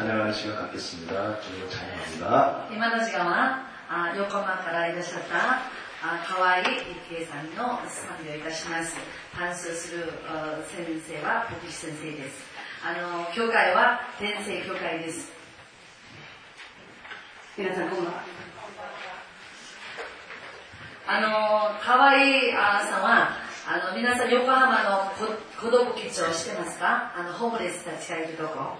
찬양하는 시간 갖겠습니다. 주로 찬양합니다. 今の時間はあ横浜からいらっしゃったあ河合郁恵さんの賛美をいたします担当するあ先生は牧師先生ですあの教会は天聖教会です皆さんこんばんはあの河合あさんはあの皆さん横浜のこ孤独基地をしてますかあのホームレスたちがいるとこ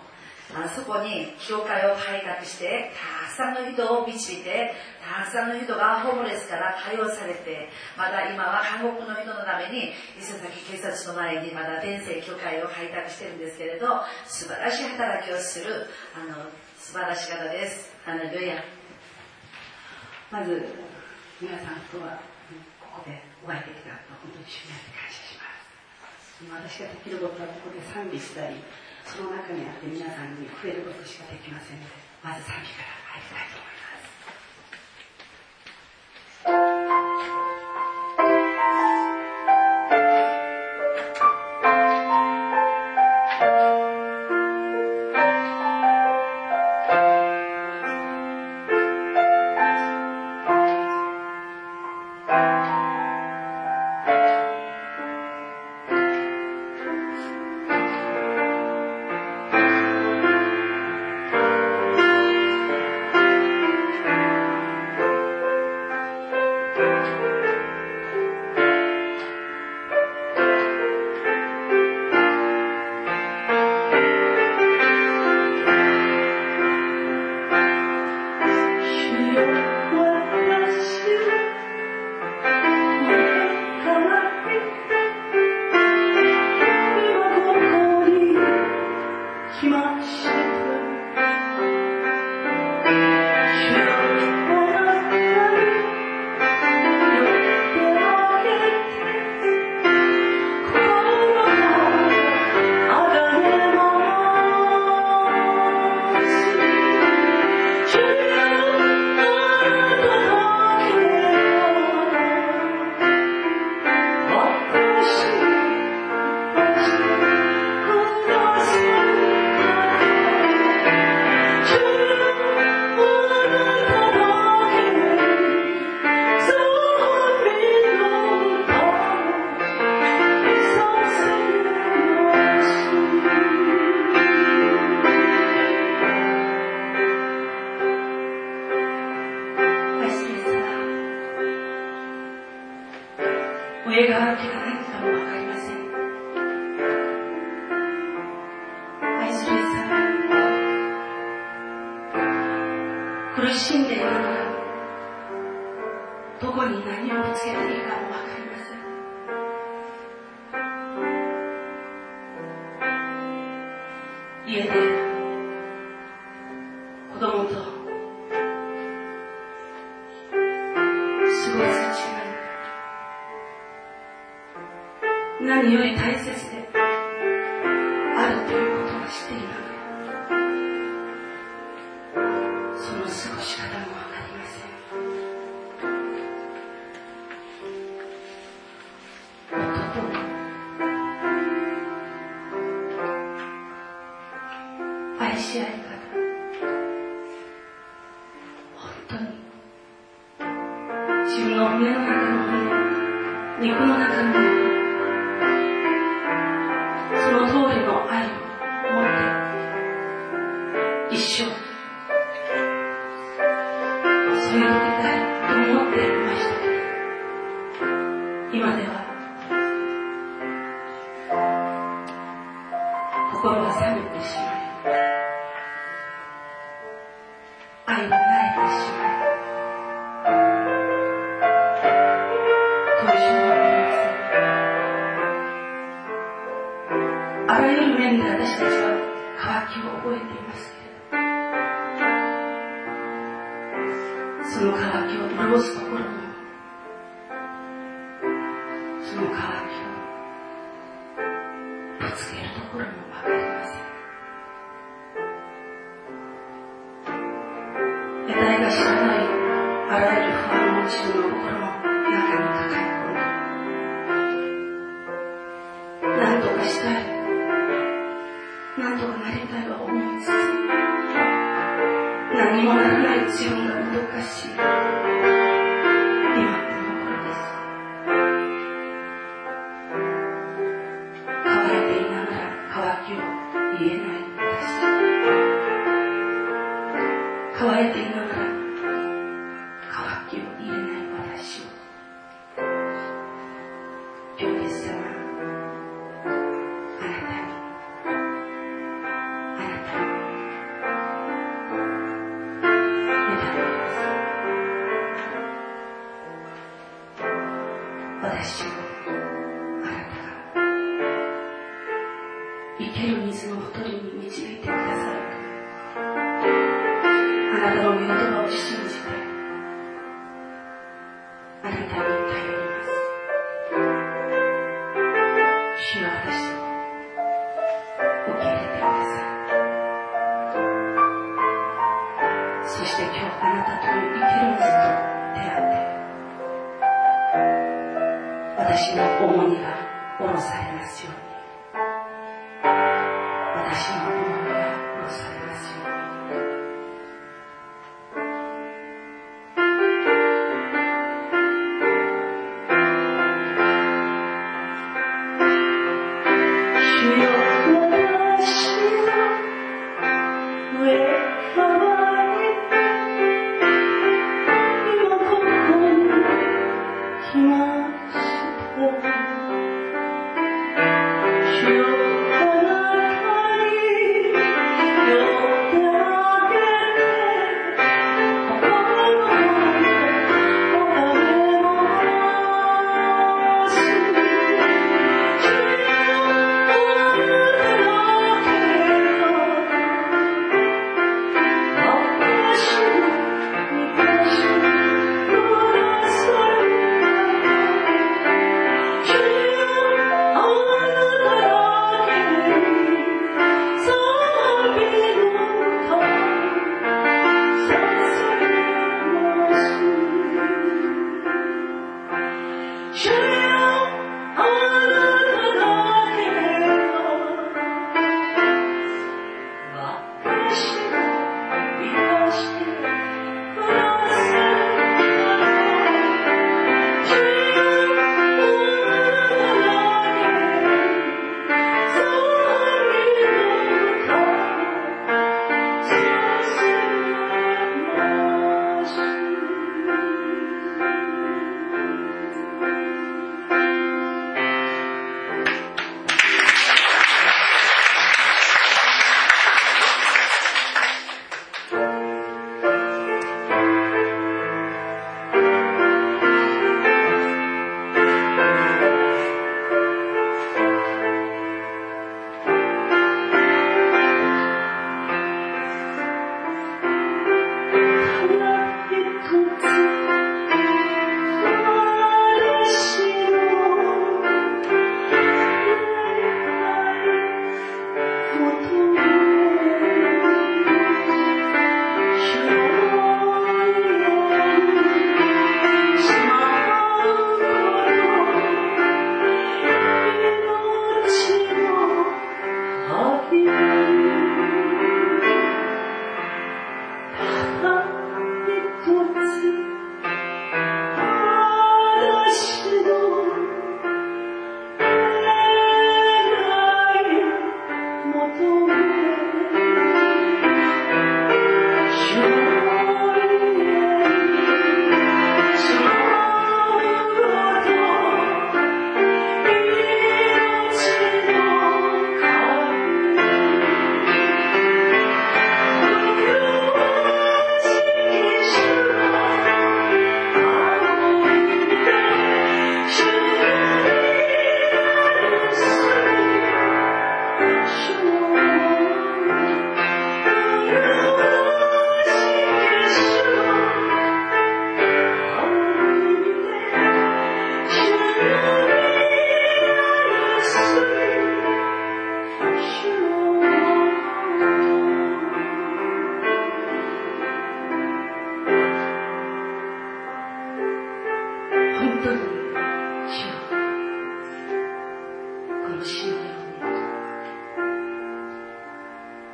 あそこに教会を開拓してたくさんの人を導いてたくさんの人がホームレスから解放されてまた今は韓国の人のために伊勢崎警察の前にまだ天聖教会を開拓してるんですけれど素晴らしい働きをするあの素晴らしい方です。あのルヤ。まず皆さんとはここでお会いできたと本当に主に感謝します。私ができることはここで賛美したりその中にあって皆さんに触れることしかできませんのでまず賛美から入りたいと思います。ん愛し合い方本当に。自分の胸の中の骨肉の中のあらゆる面で私たちは渇きを覚えていますけれどその渇きを潤すところも思いつつ何もならない自分がもどかしい私をあなたが生ける水のほとりに導いてくださる。あなたの御言葉を自信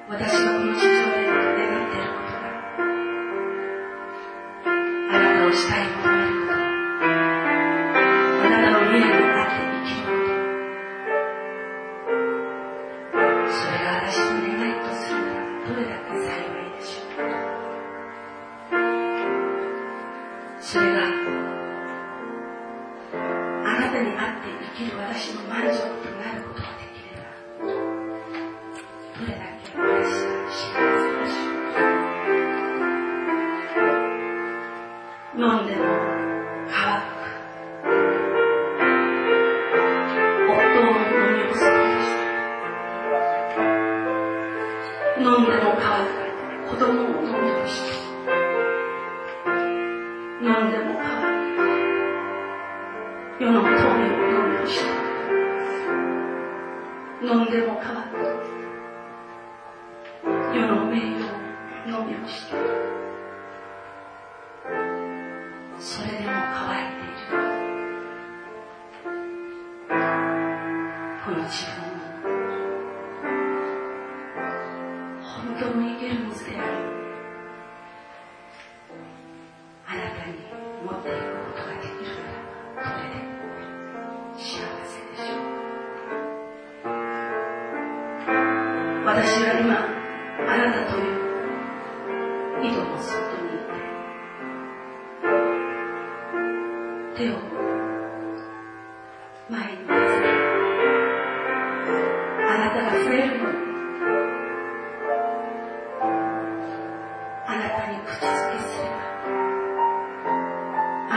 私がこのを本当の生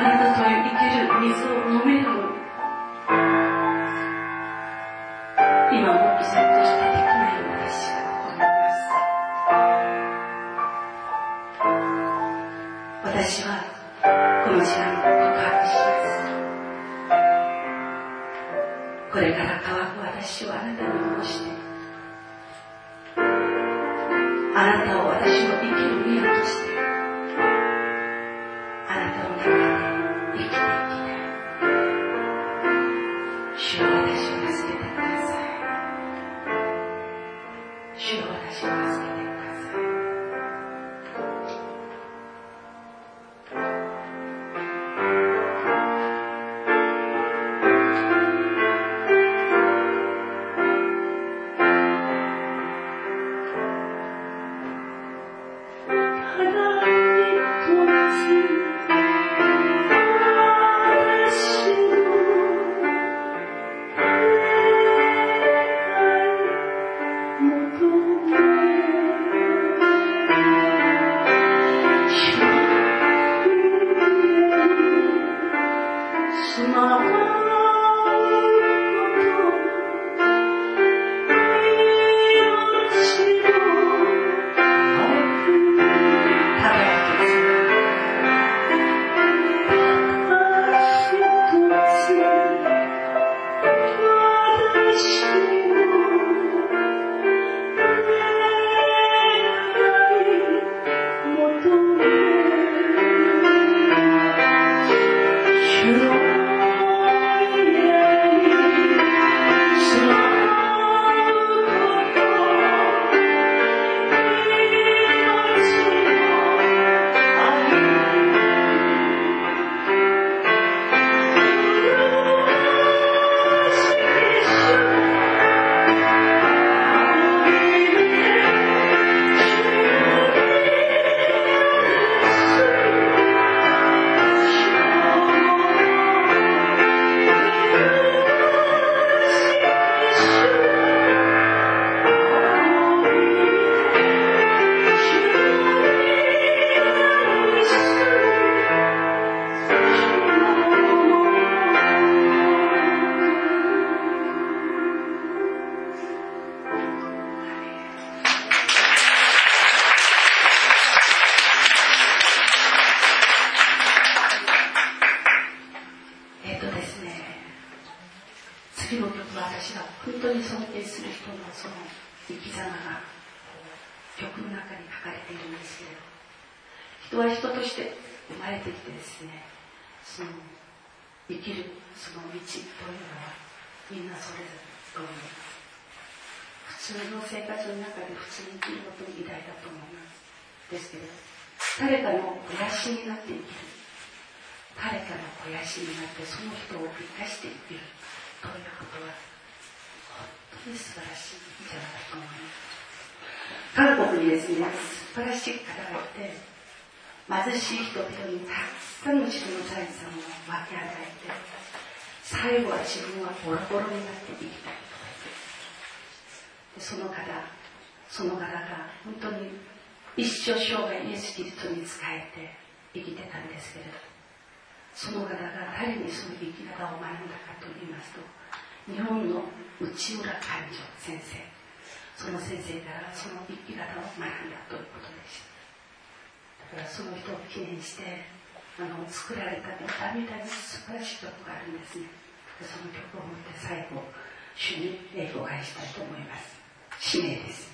あなたと生きる水を飲め主を私を助普通の生活の中で普通に生きることに偉大だと思いますですけど誰かの肥やしになって生きる誰かの肥やしになってその人を生かしていくということは本当に素晴らしいんじゃないかと思います韓国にですね、素晴らしい方がいて、貧しい人々にたくさんの自分の財産を分け与えて、最後は自分はボロボロになって生きたい。その方、その方が本当に一生生涯イエス・キリストに仕えて生きてたんですけれど、その方が誰にその生き方を学んだかと言いますと、日本の内村勘定先生、その先生からその生き方を学んだということでした。だからその人を記念して、あの、作られた歌みたいな素晴らしい曲があるんですね。でその曲を持って最後、主に礼を返したいと思います。she is.